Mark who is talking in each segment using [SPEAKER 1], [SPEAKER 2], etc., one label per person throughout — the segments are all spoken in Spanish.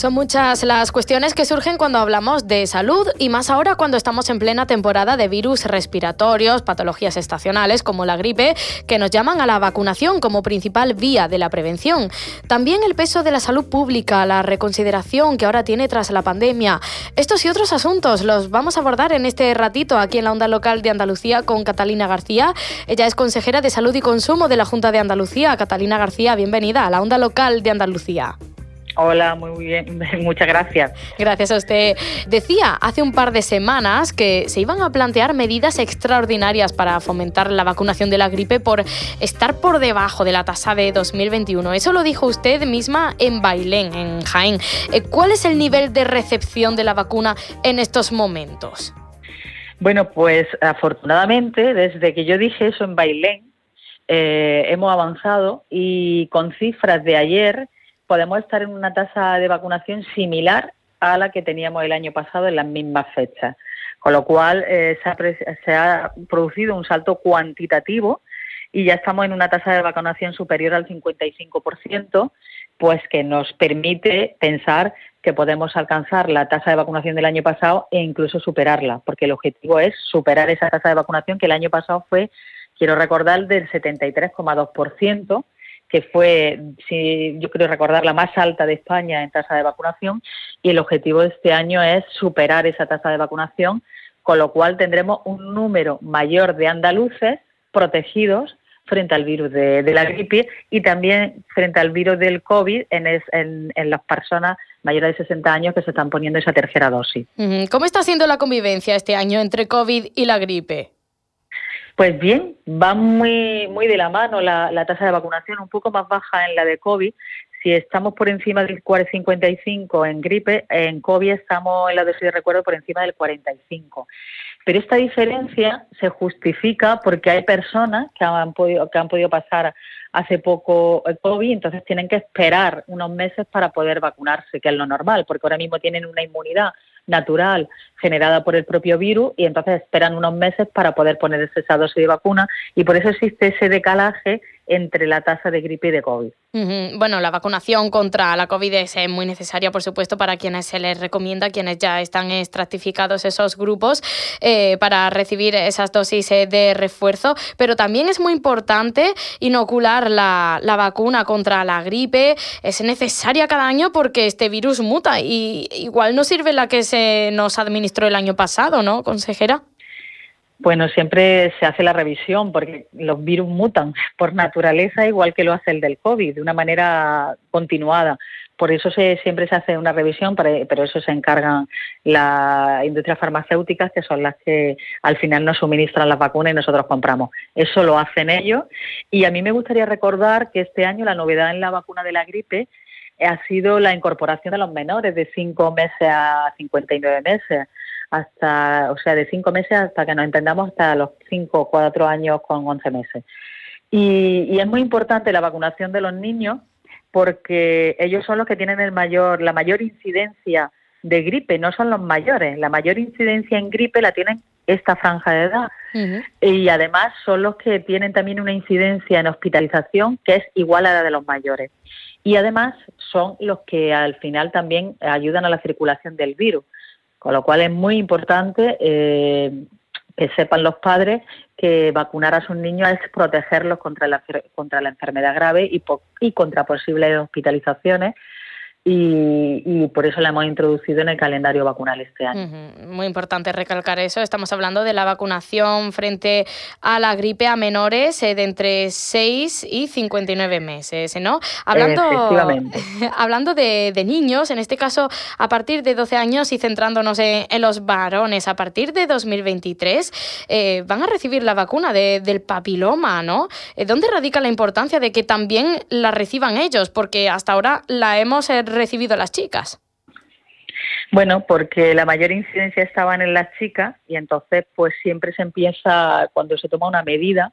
[SPEAKER 1] Son muchas las cuestiones que surgen cuando hablamos de salud y más ahora cuando estamos en plena temporada de virus respiratorios, patologías estacionales como la gripe, que nos llaman a la vacunación como principal vía de la prevención. También el peso de la salud pública, la reconsideración que ahora tiene tras la pandemia. Estos y otros asuntos los vamos a abordar en este ratito aquí en la onda local de Andalucía con Catalina García. Ella es consejera de salud y consumo de la Junta de Andalucía. Catalina García, bienvenida a la onda local de Andalucía.
[SPEAKER 2] Hola, muy bien, muchas gracias.
[SPEAKER 1] Gracias a usted. Decía hace un par de semanas que se iban a plantear medidas extraordinarias para fomentar la vacunación de la gripe por estar por debajo de la tasa de 2021. Eso lo dijo usted misma en Bailén, en Jaén. Eh, ¿Cuál es el nivel de recepción de la vacuna en estos momentos?
[SPEAKER 2] Bueno, pues afortunadamente, desde que yo dije eso en Bailén, eh, hemos avanzado y con cifras de ayer podemos estar en una tasa de vacunación similar a la que teníamos el año pasado en las mismas fechas. Con lo cual eh, se, ha, producido un salto cuantitativo y ya estamos en una tasa de vacunación superior al 55%, pues que nos permite pensar que podemos alcanzar la tasa de vacunación del año pasado e incluso superarla, porque el objetivo es superar esa tasa de vacunación que el año pasado fue, quiero recordar, del 73,2% que fue, si yo creo recordar, la más alta de España en tasa de vacunación y el objetivo de este año es superar esa tasa de vacunación, con lo cual tendremos un número mayor de andaluces protegidos frente al virus de, la gripe y también frente al virus del COVID en, en, las personas mayores de 60 años que se están poniendo esa tercera dosis.
[SPEAKER 1] ¿Cómo está siendo la convivencia este año entre COVID y la gripe?
[SPEAKER 2] Pues bien, va muy, muy de la mano la, tasa de vacunación, un poco más baja en la de COVID. Si estamos por encima del 4,55 en gripe, en COVID estamos en la dosis de recuerdo por encima del 45. Pero esta diferencia se justifica porque hay personas que han podido, que han podido pasar hace poco el COVID, entonces tienen que esperar unos meses para poder vacunarse, que es lo normal, porque ahora mismo tienen una inmunidad natural generada por el propio virus y entonces esperan unos meses para poder ponerse esa dosis de vacuna. Y por eso existe ese decalaje entre la tasa de gripe y de COVID.
[SPEAKER 1] Bueno, la vacunación contra la COVID es eh, muy necesaria, por supuesto, para quienes se les recomienda, quienes ya están estratificados esos grupos eh, para recibir esas dosis eh, de refuerzo, pero también es muy importante inocular la, la, vacuna contra la gripe. Es necesaria cada año porque este virus muta y igual no sirve la que se nos administró el año pasado, ¿no, consejera?
[SPEAKER 2] Bueno, siempre se hace la revisión porque los virus mutan por naturaleza igual que lo hace el del COVID, de una manera continuada. Por eso se, siempre se hace una revisión, pero eso se encargan las industrias farmacéuticas, que son las que al final nos suministran las vacunas y nosotros compramos. Eso lo hacen ellos. Y a mí me gustaría recordar que este año la novedad en la vacuna de la gripe ha sido la incorporación de los menores de 5 meses a 59 meses hasta, o sea, de cinco meses hasta que nos entendamos hasta los cinco o cuatro años con once meses. Y, es muy importante la vacunación de los niños porque ellos son los que tienen el mayor, la mayor incidencia de gripe, no son los mayores. La mayor incidencia en gripe la tienen esta franja de edad. Y además son los que tienen también una incidencia en hospitalización que es igual a la de los mayores. Y además son los que al final también ayudan a la circulación del virus. Con lo cual es muy importante eh, que sepan los padres que vacunar a sus niños es protegerlos contra la, contra la enfermedad grave y, y contra posibles hospitalizaciones y, por eso la hemos introducido en el calendario vacunal este año.
[SPEAKER 1] Muy importante recalcar eso. Estamos hablando de la vacunación frente a la gripe a menores eh, de entre 6 y 59 meses, ¿no? Hablando, hablando de, niños, en este caso a partir de 12 años y centrándonos en, los varones, a partir de 2023 eh, van a recibir la vacuna del papiloma, ¿no? Eh, ¿Dónde radica la importancia de que también la reciban ellos? Porque hasta ahora la hemos recibido las chicas?
[SPEAKER 2] Bueno, porque la mayor incidencia estaban en las chicas y entonces pues siempre se empieza, cuando se toma una medida,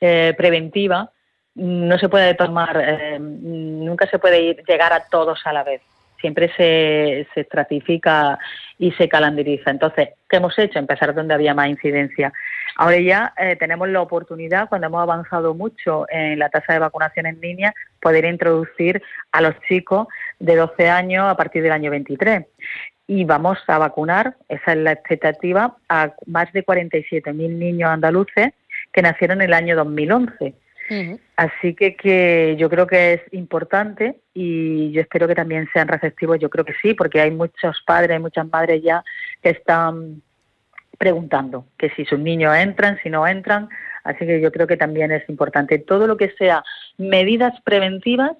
[SPEAKER 2] eh, preventiva, no se puede tomar, eh, nunca se puede llegar a todos a la vez. Siempre se, se estratifica y se calendariza. Entonces, ¿qué hemos hecho? Empezar donde había más incidencia. Ahora ya eh, tenemos la oportunidad, cuando hemos avanzado mucho en la tasa de vacunación en línea, poder introducir a los chicos de 12 años a partir del año 23. Y vamos a vacunar, esa es la expectativa, a más de 47.000 niños andaluces que nacieron en el año 2011. Así que, que yo creo que es importante y yo espero que también sean receptivos, yo creo que sí, porque hay muchos padres, y muchas madres ya que están preguntando que si sus niños entran, si no entran, así que yo creo que también es importante. Todo lo que sea medidas preventivas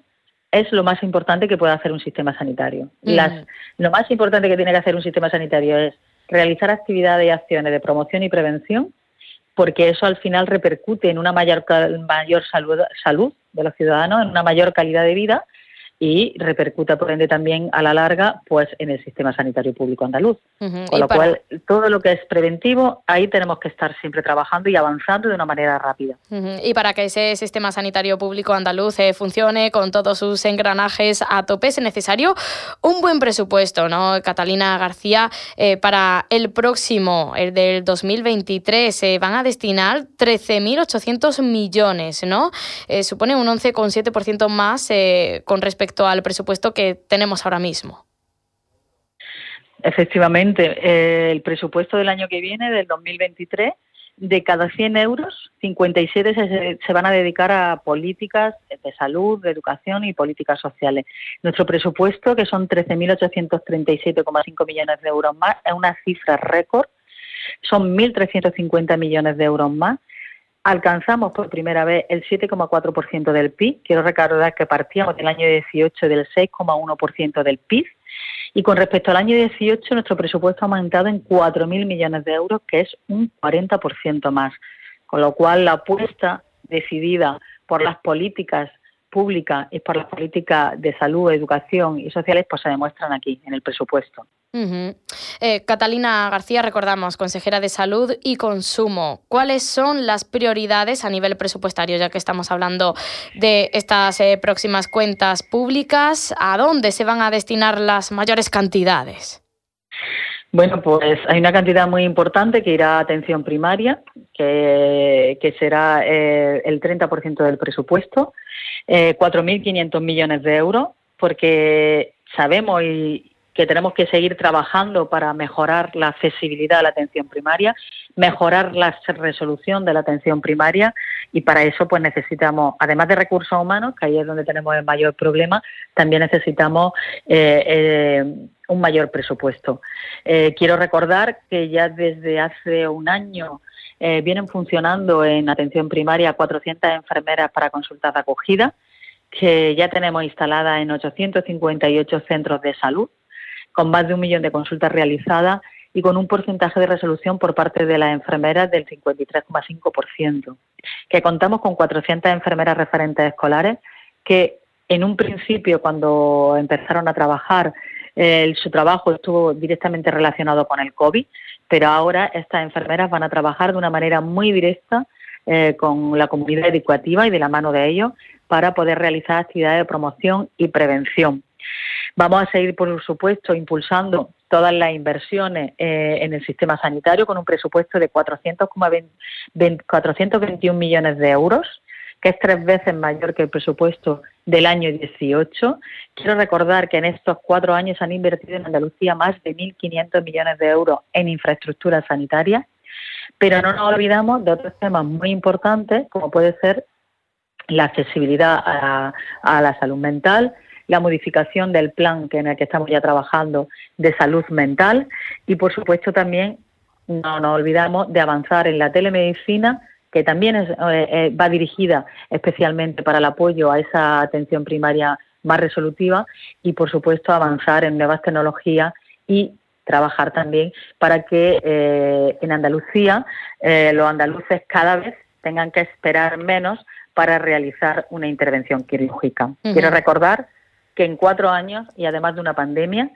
[SPEAKER 2] es lo más importante que puede hacer un sistema sanitario. Las, lo más importante que tiene que hacer un sistema sanitario es realizar actividades y acciones de promoción y prevención porque eso al final repercute en una mayor, mayor salud, salud de los ciudadanos, en una mayor calidad de vida y repercuta por ende también a la larga pues en el sistema sanitario público andaluz. Con lo cual, todo lo que es preventivo, ahí tenemos que estar siempre trabajando y avanzando de una manera rápida.
[SPEAKER 1] Y para que ese sistema sanitario público andaluz eh, funcione con todos sus engranajes a tope, es necesario un buen presupuesto, ¿no? Catalina García, eh, para el próximo, el del 2023, se van a destinar 13.800 millones, ¿no? Eh, supone un 11,7% más con respecto al presupuesto que tenemos ahora mismo.
[SPEAKER 2] Efectivamente, eh, el presupuesto del año que viene, del 2023, de cada 100 euros, 57 se, se, van a dedicar a políticas de salud, de educación y políticas sociales. Nuestro presupuesto, que son 13.837,5 millones de euros más, es una cifra récord. Son 1.350 millones de euros más alcanzamos por primera vez el 7,4% del PIB. Quiero recordar que partíamos del año 18 del 6,1% del PIB. Y con respecto al año 18, nuestro presupuesto ha aumentado en 4.000 millones de euros, que es un 40% más. Con lo cual, la apuesta decidida por las políticas públicas y por las políticas de salud, educación y sociales, pues se demuestran aquí, en el presupuesto.
[SPEAKER 1] Eh, Catalina García, recordamos, consejera de Salud y Consumo. ¿Cuáles son las prioridades a nivel presupuestario, ya que estamos hablando de estas eh, próximas cuentas públicas? ¿A dónde se van a destinar las mayores cantidades?
[SPEAKER 2] Bueno, pues hay una cantidad muy importante que irá a atención primaria, que, será eh, el 30% del presupuesto, 4.500 millones de euros, porque sabemos y, que tenemos que seguir trabajando para mejorar la accesibilidad a la atención primaria, mejorar la resolución de la atención primaria y para eso pues necesitamos, además de recursos humanos, que ahí es donde tenemos el mayor problema, también necesitamos eh, eh, un mayor presupuesto. Eh, quiero recordar que ya desde hace un año vienen funcionando en atención primaria 400 enfermeras para consultas de acogida, que ya tenemos instaladas en 858 centros de salud con más de un millón de consultas realizadas y con un porcentaje de resolución por parte de las enfermeras del 53,5%. Que contamos con 400 enfermeras referentes escolares que en un principio, cuando empezaron a trabajar, su trabajo estuvo directamente relacionado con el COVID, pero ahora estas enfermeras van a trabajar de una manera muy directa eh, con la comunidad educativa y de la mano de ellos para poder realizar actividades de promoción y prevención. Vamos a seguir, por supuesto, impulsando todas las inversiones eh, en el sistema sanitario con un presupuesto de 421 millones de euros, que es tres veces mayor que el presupuesto del año 18. Quiero recordar que en estos cuatro años han invertido en Andalucía más de 1.500 millones de euros en infraestructura sanitaria, pero no nos olvidamos de otros temas muy importantes, como puede ser la accesibilidad a la salud mental, la modificación del plan que en el que estamos ya trabajando de salud mental y, por supuesto, también no nos olvidamos de avanzar en la telemedicina que también eh, eh, va dirigida especialmente para el apoyo a esa atención primaria más resolutiva y, por supuesto, avanzar en nuevas tecnologías y trabajar también para que eh, en Andalucía los andaluces cada vez tengan que esperar menos para realizar una intervención quirúrgica. Quiero recordar que en cuatro años, y además de una pandemia,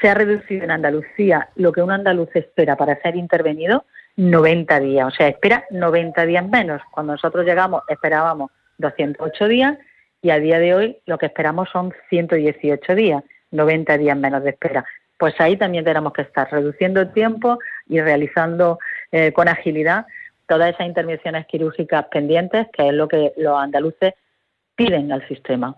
[SPEAKER 2] se ha reducido en Andalucía lo que un andaluz espera para ser intervenido 90 días, o sea, espera 90 días menos. Cuando nosotros llegamos esperábamos 208 días y a día de hoy lo que esperamos son 118 días, 90 días menos de espera. Pues ahí también tenemos que estar reduciendo el tiempo y realizando eh, con agilidad todas esas intervenciones quirúrgicas pendientes, que es lo que los andaluces piden al sistema.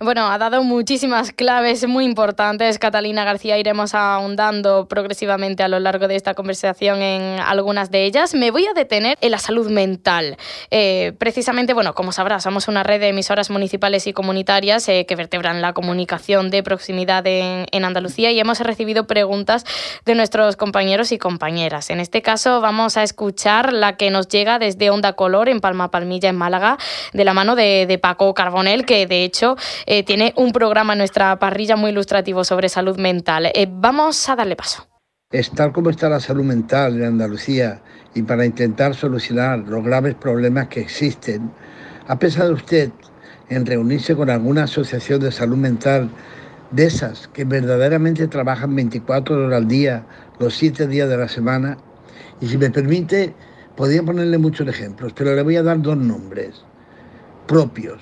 [SPEAKER 1] Bueno, ha dado muchísimas claves muy importantes. Catalina García, iremos ahondando progresivamente a lo largo de esta conversación en algunas de ellas. Me voy a detener en la salud mental. Eh, precisamente, bueno, como sabrás, somos una red de emisoras municipales y comunitarias eh, que vertebran la comunicación de proximidad en, en Andalucía y hemos recibido preguntas de nuestros compañeros y compañeras. En este caso, vamos a escuchar la que nos llega desde Onda Color en Palma Palmilla, en Málaga, de la mano de, de Carbonel, que de hecho eh, tiene un programa en nuestra parrilla muy ilustrativo sobre salud mental. Eh, vamos a darle paso.
[SPEAKER 3] Estar como está la salud mental en Andalucía y para intentar solucionar los graves problemas que existen, ¿ha pensado usted en reunirse con alguna asociación de salud mental de esas que verdaderamente trabajan 24 horas al día, los 7 días de la semana? Y si me permite, podría ponerle muchos ejemplos, pero le voy a dar dos nombres propios,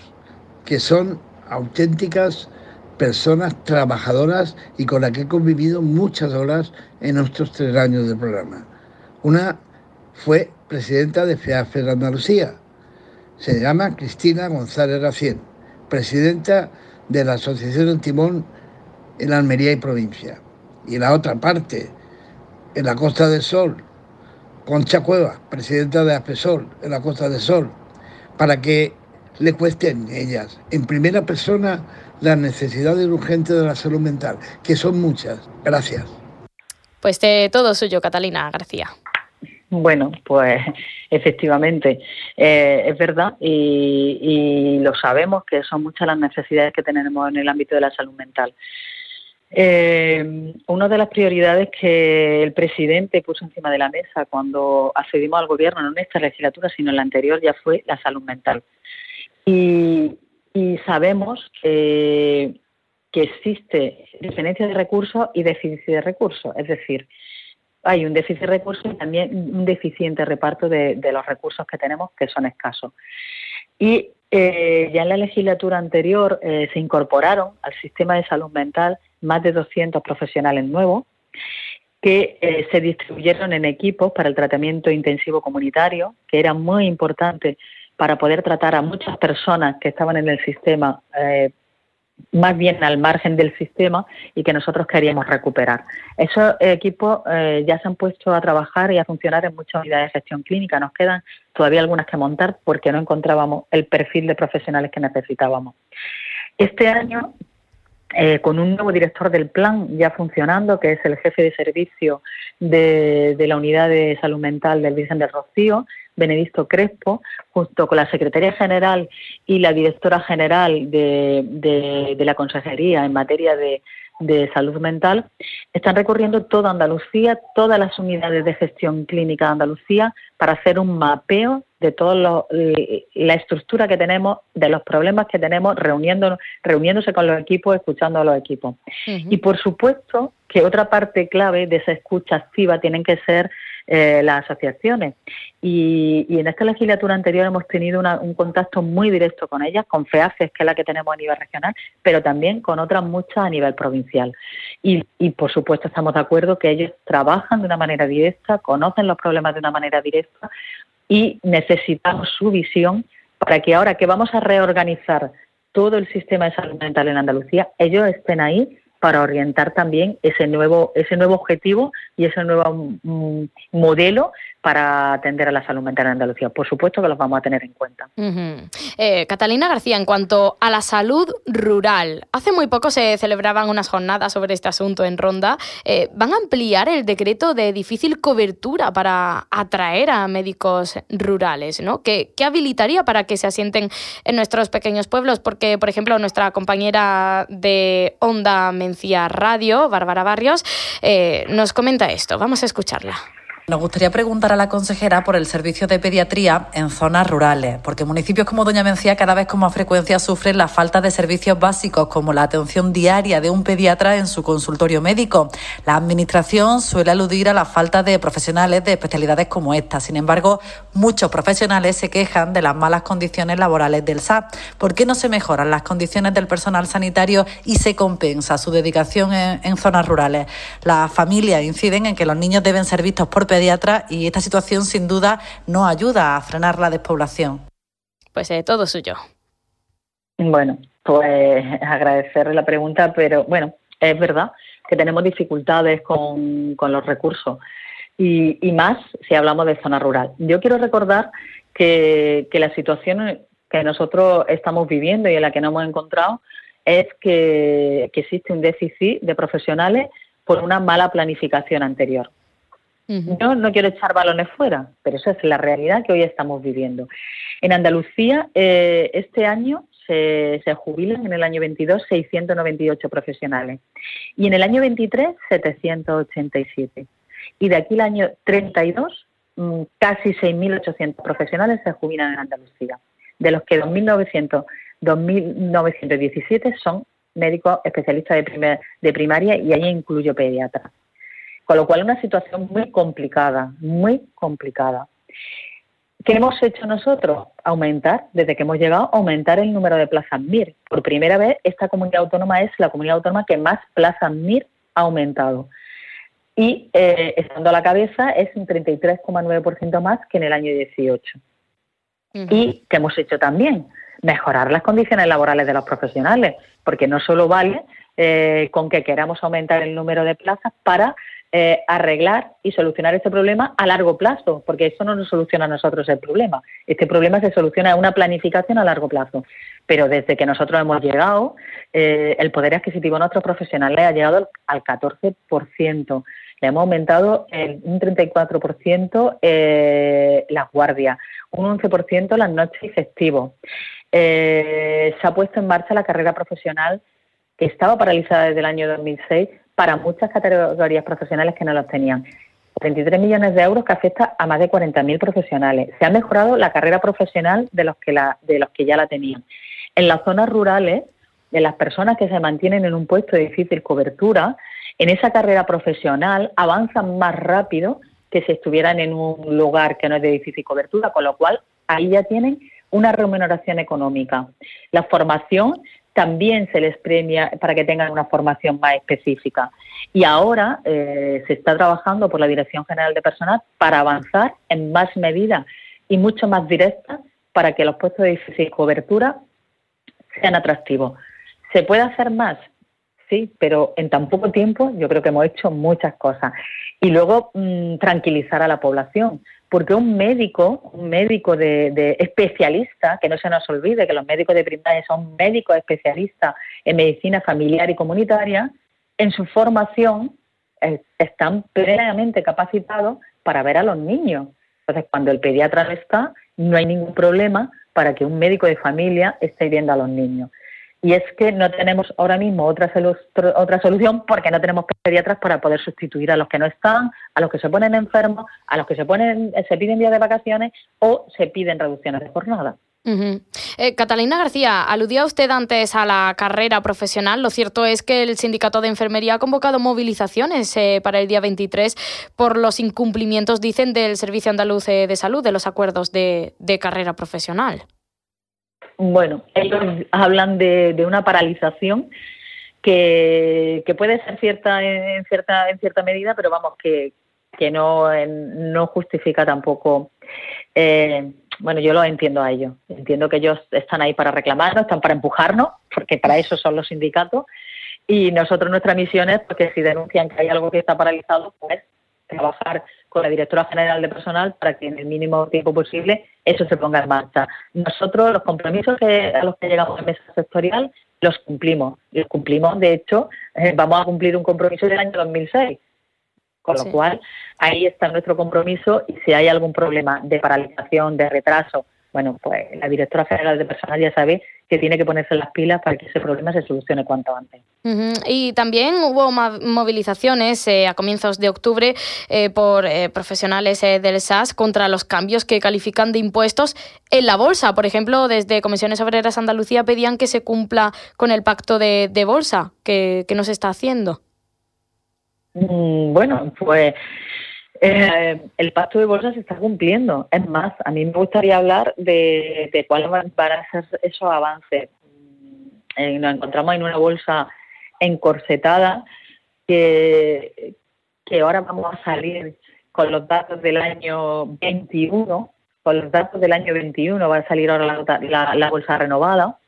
[SPEAKER 3] que son auténticas personas trabajadoras y con las que he convivido muchas horas en nuestros tres años de programa. Una fue presidenta de FEAFE de Andalucía, se llama Cristina González Racien, presidenta de la Asociación Antimón en Almería y provincia. Y la otra parte, en la Costa del Sol, Concha Cueva, presidenta de APESOL en la Costa del Sol, para que le cuesten ellas en primera persona las necesidades urgentes de la salud mental, que son muchas. Gracias.
[SPEAKER 1] Pues de todo suyo, Catalina García.
[SPEAKER 2] Bueno, pues efectivamente, eh, es verdad y, lo sabemos que son muchas las necesidades que tenemos en el ámbito de la salud mental. Eh, una de las prioridades que el presidente puso encima de la mesa cuando accedimos al gobierno, no en esta legislatura, sino en la anterior, ya fue la salud mental. Y, sabemos que, existe diferencia de recursos y déficit de recursos. Es decir, hay un déficit de recursos y también un deficiente reparto de, los recursos que tenemos, que son escasos. Y eh, ya en la legislatura anterior eh, se incorporaron al sistema de salud mental más de 200 profesionales nuevos que eh, se distribuyeron en equipos para el tratamiento intensivo comunitario, que era muy importante para poder tratar a muchas personas que estaban en el sistema, eh, más bien al margen del sistema y que nosotros queríamos recuperar. Esos equipos eh, ya se han puesto a trabajar y a funcionar en muchas unidades de gestión clínica. Nos quedan todavía algunas que montar porque no encontrábamos el perfil de profesionales que necesitábamos. Este año eh, con un nuevo director del plan ya funcionando, que es el jefe de servicio de, la unidad de salud mental del Virgen del Rocío, Benedicto Crespo, junto con la Secretaría General y la Directora General de, la Consejería en materia de, salud mental, están recorriendo toda Andalucía, todas las unidades de gestión clínica de Andalucía, para hacer un mapeo de toda la estructura que tenemos, de los problemas que tenemos, reuniéndose con los equipos, escuchando a los equipos. Y por supuesto que otra parte clave de esa escucha activa tienen que ser eh, las asociaciones. Y, en esta legislatura anterior hemos tenido un contacto muy directo con ellas, con FEAFES, que es la que tenemos a nivel regional, pero también con otras muchas a nivel provincial. Y, y, por supuesto estamos de acuerdo que ellos trabajan de una manera directa, conocen los problemas de una manera directa y necesitamos su visión para que ahora que vamos a reorganizar todo el sistema de salud mental en Andalucía, ellos estén ahí para orientar también ese nuevo, ese nuevo objetivo y ese nuevo mm, modelo para atender a la salud mental en Andalucía. Por supuesto que los vamos a tener en cuenta.
[SPEAKER 1] Eh, Catalina García, en cuanto a la salud rural, hace muy poco se celebraban unas jornadas sobre este asunto en Ronda. Eh, ¿Van a ampliar el decreto de difícil cobertura para atraer a médicos rurales? ¿no? ¿Qué, habilitaría para que se asienten en nuestros pequeños pueblos? Porque, por ejemplo, nuestra compañera de Onda Mencía Radio, Bárbara Barrios, eh, nos comenta esto. Vamos a escucharla.
[SPEAKER 4] Nos gustaría preguntar a la consejera por el servicio de pediatría en zonas rurales, porque municipios como Doña Mencía cada vez con más frecuencia sufren la falta de servicios básicos como la atención diaria de un pediatra en su consultorio médico. La Administración suele aludir a la falta de profesionales de especialidades como esta. Sin embargo, muchos profesionales se quejan de las malas condiciones laborales del SAP. ¿Por qué no se mejoran las condiciones del personal sanitario y se compensa su dedicación en, en zonas rurales? Las familias inciden en que los niños deben ser vistos por pediatra y esta situación sin duda no ayuda a frenar la despoblación.
[SPEAKER 1] Pues eh, todo suyo.
[SPEAKER 2] Bueno, pues agradecerle la pregunta, pero bueno, es verdad que tenemos dificultades con, los recursos y, más si hablamos de zona rural. Yo quiero recordar que, que la situación que nosotros estamos viviendo y en la que nos hemos encontrado es que existe un déficit de profesionales por una mala planificación anterior. Yo no quiero echar balones fuera, pero esa es la realidad que hoy estamos viviendo. En Andalucía, eh, este año se, jubilan, en el año 22, 698 profesionales. Y en el año 23, 787. Y de aquí al año 32, mm, casi 6.800 profesionales se jubilan en Andalucía, de los que 2.900, 2.917 son médicos especialistas de, de primaria y ahí incluyo pediatras. Con lo cual una situación muy complicada, muy complicada. ¿Qué hemos hecho nosotros? Aumentar, desde que hemos llegado, aumentar el número de plazas MIR. Por primera vez, esta comunidad autónoma es la comunidad autónoma que más plazas MIR ha aumentado. Y eh, estando a la cabeza es un 33,9% más que en el año 18. ¿Y qué hemos hecho también? Mejorar las condiciones laborales de los profesionales, porque no solo vale eh, con que queramos aumentar el número de plazas para eh, arreglar y solucionar este problema a largo plazo, porque eso no nos soluciona a nosotros el problema. Este problema se soluciona en una planificación a largo plazo. Pero desde que nosotros hemos llegado, eh, el poder adquisitivo de nuestros profesionales ha llegado al 14%. Le hemos aumentado en un 34% eh, las guardias, un 11% las noches y festivos. se ha puesto en marcha la carrera profesional que estaba paralizada desde el año 2006 para muchas categorías profesionales que no los tenían. 33 millones de euros que afecta a más de 40.000 profesionales. Se ha mejorado la carrera profesional de los que, de los que ya la tenían. En las zonas rurales, de las personas que se mantienen en un puesto de difícil cobertura, en esa carrera profesional avanzan más rápido que si estuvieran en un lugar que no es de difícil cobertura, con lo cual ahí ya tienen una remuneración económica. La formación también se les premia para que tengan una formación más específica. Y ahora eh, se está trabajando por la Dirección General de Personal para avanzar en más medidas y mucho más directas para que los puestos de difícil cobertura sean atractivos. ¿Se puede hacer más? Sí, pero en tan poco tiempo yo creo que hemos hecho muchas cosas. Y luego mm, tranquilizar a la población porque un médico, un médico de, especialista, que no se nos olvide que los médicos de primaria son médicos especialistas en medicina familiar y comunitaria, en su formación eh, están plenamente capacitados para ver a los niños. Entonces, cuando el pediatra no está, no hay ningún problema para que un médico de familia esté viendo a los niños. Y es que no tenemos ahora mismo otra, otra solución porque no tenemos pediatras para poder sustituir a los que no están, a los que se ponen enfermos, a los que se, ponen, se piden días de vacaciones o se piden reducciones de jornada.
[SPEAKER 1] Eh, Catalina García, aludía usted antes a la carrera profesional. Lo cierto es que el Sindicato de Enfermería ha convocado movilizaciones eh, para el día 23 por los incumplimientos, dicen, del Servicio Andaluz de Salud, de los acuerdos de carrera profesional.
[SPEAKER 2] Bueno, ellos hablan de, una paralización que, puede ser cierta en cierta en cierta medida, pero vamos que, que no, no justifica tampoco. Eh, bueno, yo lo entiendo a ellos. Entiendo que ellos están ahí para reclamarnos, están para empujarnos, porque para eso son los sindicatos. Y nosotros nuestra misión es porque si denuncian que hay algo que está paralizado, pues trabajar con la directora general de personal para que en el mínimo tiempo posible eso se ponga en marcha. Nosotros los compromisos que, a los que llegamos en mesa sectorial los cumplimos. Los cumplimos, de hecho, eh, vamos a cumplir un compromiso del año 2006. Con lo cual, ahí está nuestro compromiso y si hay algún problema de paralización, de retraso bueno, pues la directora general de personal ya sabe que tiene que ponerse las pilas para que ese problema se solucione cuanto antes.
[SPEAKER 1] Y también hubo movilizaciones eh, a comienzos de octubre eh, por eh, profesionales del SAS contra los cambios que califican de impuestos en la bolsa. Por ejemplo, desde Comisiones Obreras Andalucía pedían que se cumpla con el pacto de, bolsa que, que no se está haciendo.
[SPEAKER 2] Mm, bueno, pues eh, el pacto de bolsa se está cumpliendo. Es más, a mí me gustaría hablar de, cuáles van, a ser esos avances. Eh, nos encontramos en una bolsa encorsetada que, ahora vamos a salir con los datos del año 21. Con los datos del año 21 va a salir ahora la, la bolsa renovada.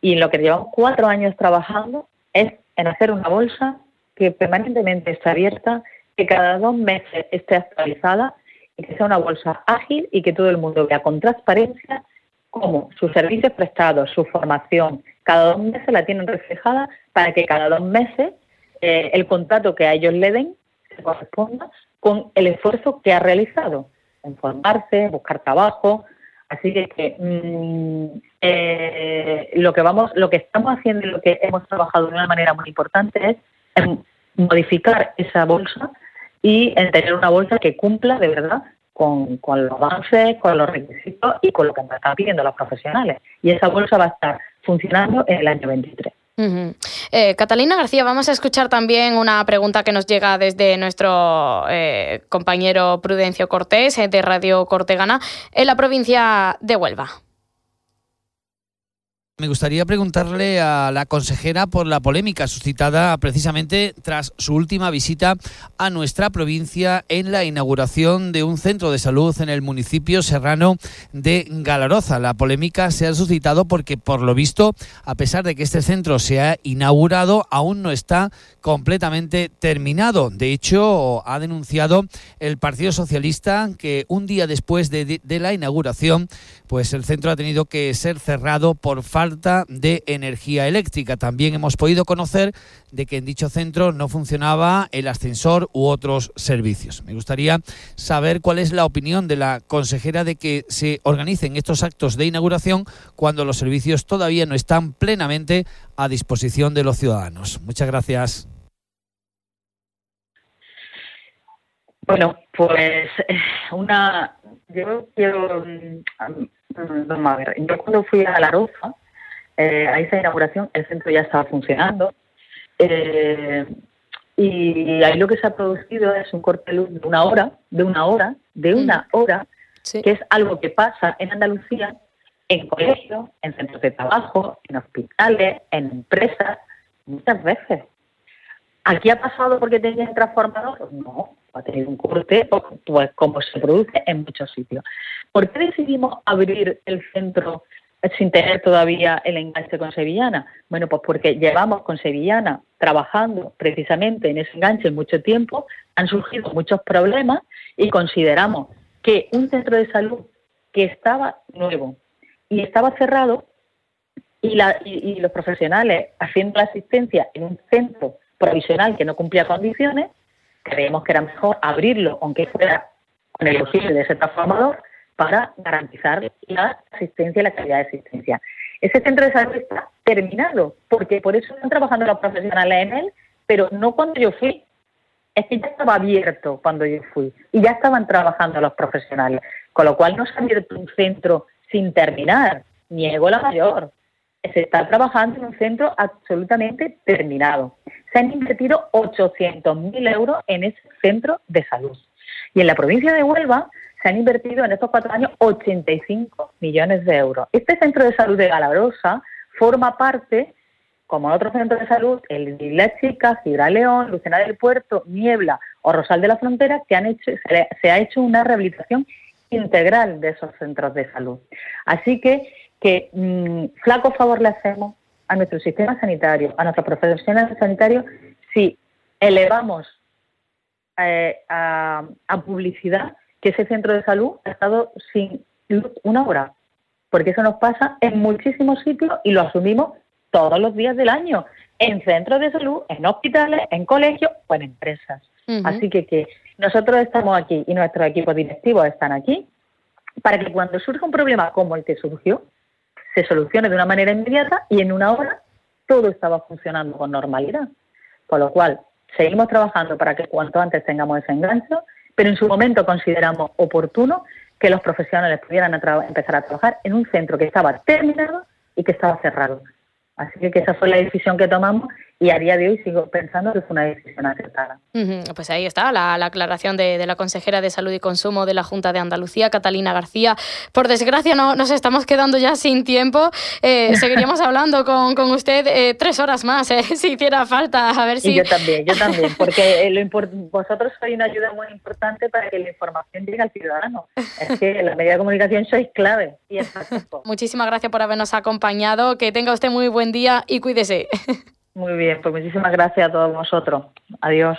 [SPEAKER 2] Y lo que llevamos cuatro años trabajando es en hacer una bolsa que permanentemente está abierta que cada dos meses esté actualizada y que sea una bolsa ágil y que todo el mundo vea con transparencia cómo sus servicios prestados, su formación, cada dos meses la tienen reflejada para que cada dos meses eh, el contrato que a ellos le den se corresponda con el esfuerzo que ha realizado en formarse, buscar trabajo. Así que, mm, eh, lo que vamos, lo que estamos haciendo y lo que hemos trabajado de una manera muy importante es modificar esa bolsa y en tener una bolsa que cumpla de verdad con, los avances, con los requisitos y con lo que nos están pidiendo los profesionales. Y esa bolsa va a estar funcionando en el año 23.
[SPEAKER 1] Eh, Catalina García, vamos a escuchar también una pregunta que nos llega desde nuestro eh, compañero Prudencio Cortés eh, de Radio Cortegana en la provincia de Huelva.
[SPEAKER 5] Me gustaría preguntarle a la consejera por la polémica suscitada precisamente tras su última visita a nuestra provincia en la inauguración de un centro de salud en el municipio serrano de Galaroza. La polémica se ha suscitado porque, por lo visto, a pesar de que este centro se ha inaugurado, aún no está completamente terminado. De hecho, ha denunciado el Partido Socialista que un día después de, la inauguración, pues el centro ha tenido que ser cerrado por falta falta de energía eléctrica. También hemos podido conocer de que en dicho centro no funcionaba el ascensor u otros servicios. Me gustaría saber cuál es la opinión de la consejera de que se organicen estos actos de inauguración cuando los servicios todavía no están plenamente a disposición de los ciudadanos. Muchas gracias.
[SPEAKER 2] Bueno, pues eh, una, yo quiero, mm, mm, vamos a ver, yo cuando fui a La Roza, eh, a esa inauguración el centro ya estaba funcionando. Eh, y ahí lo que se ha producido es un corte de luz de una hora, de una hora, de una mm. hora, que es algo que pasa en Andalucía en colegios, en centros de trabajo, en hospitales, en empresas, muchas veces. ¿Aquí ha pasado porque tenía un transformador? No, ha tenido un corte, pues como se produce en muchos sitios. ¿Por qué decidimos abrir el centro sin tener todavía el enganche con Sevillana? Bueno, pues porque llevamos con Sevillana trabajando precisamente en ese enganche mucho tiempo, han surgido muchos problemas y consideramos que un centro de salud que estaba nuevo y estaba cerrado y, y los profesionales haciendo la asistencia en un centro provisional que no cumplía condiciones, creemos que era mejor abrirlo, aunque fuera con el auxilio de ese transformador, para garantizar la asistencia y la calidad de asistencia. Ese centro de salud está terminado, porque por eso están trabajando los profesionales en él, pero no cuando yo fui. Es que ya estaba abierto cuando yo fui y ya estaban trabajando los profesionales, con lo cual no se ha abierto un centro sin terminar. Niego la mayor. Se está trabajando en un centro absolutamente terminado. Se han invertido 800.000 euros en ese centro de salud. Y en la provincia de Huelva se han invertido en estos cuatro años 85 millones de euros. Este centro de salud de Galarosa forma parte, como otros centros de salud, el de Chica, León, Lucena del Puerto, Niebla o Rosal de la Frontera, que han hecho, se ha hecho una rehabilitación integral de esos centros de salud. Así que, que mm, flaco favor le hacemos a nuestro sistema sanitario, a nuestros profesionales sanitarios, si elevamos eh, a publicidad que ese centro de salud ha estado sin luz una hora, porque eso nos pasa en muchísimos sitios y lo asumimos todos los días del año, en centros de salud, en hospitales, en colegios o en empresas. Así que, que nosotros estamos aquí y nuestros equipos directivos están aquí para que cuando surja un problema como el que surgió, se solucione de una manera inmediata y en una hora todo estaba funcionando con normalidad. Con lo cual, seguimos trabajando para que cuanto antes tengamos ese engancho, pero en su momento consideramos oportuno que los profesionales pudieran empezar a trabajar en un centro que estaba terminado y que estaba cerrado. Así que esa fue la decisión que tomamos y a día de hoy sigo pensando que fue una decisión acertada.
[SPEAKER 1] Pues ahí está la, aclaración de, la consejera de Salud y Consumo de la Junta de Andalucía, Catalina García. Por desgracia no nos estamos quedando ya sin tiempo. Eh, seguiríamos hablando con, usted eh, tres horas más, eh, si hiciera falta. A ver si...
[SPEAKER 2] yo también, yo también, porque vosotros sois una ayuda muy importante para que la información llegue al ciudadano. Es que en la media de comunicación sois clave y
[SPEAKER 1] Muchísimas gracias por habernos acompañado. Que tenga usted muy buen día y cuídese.
[SPEAKER 2] Muy bien, pues muchísimas gracias a todos vosotros. Adiós.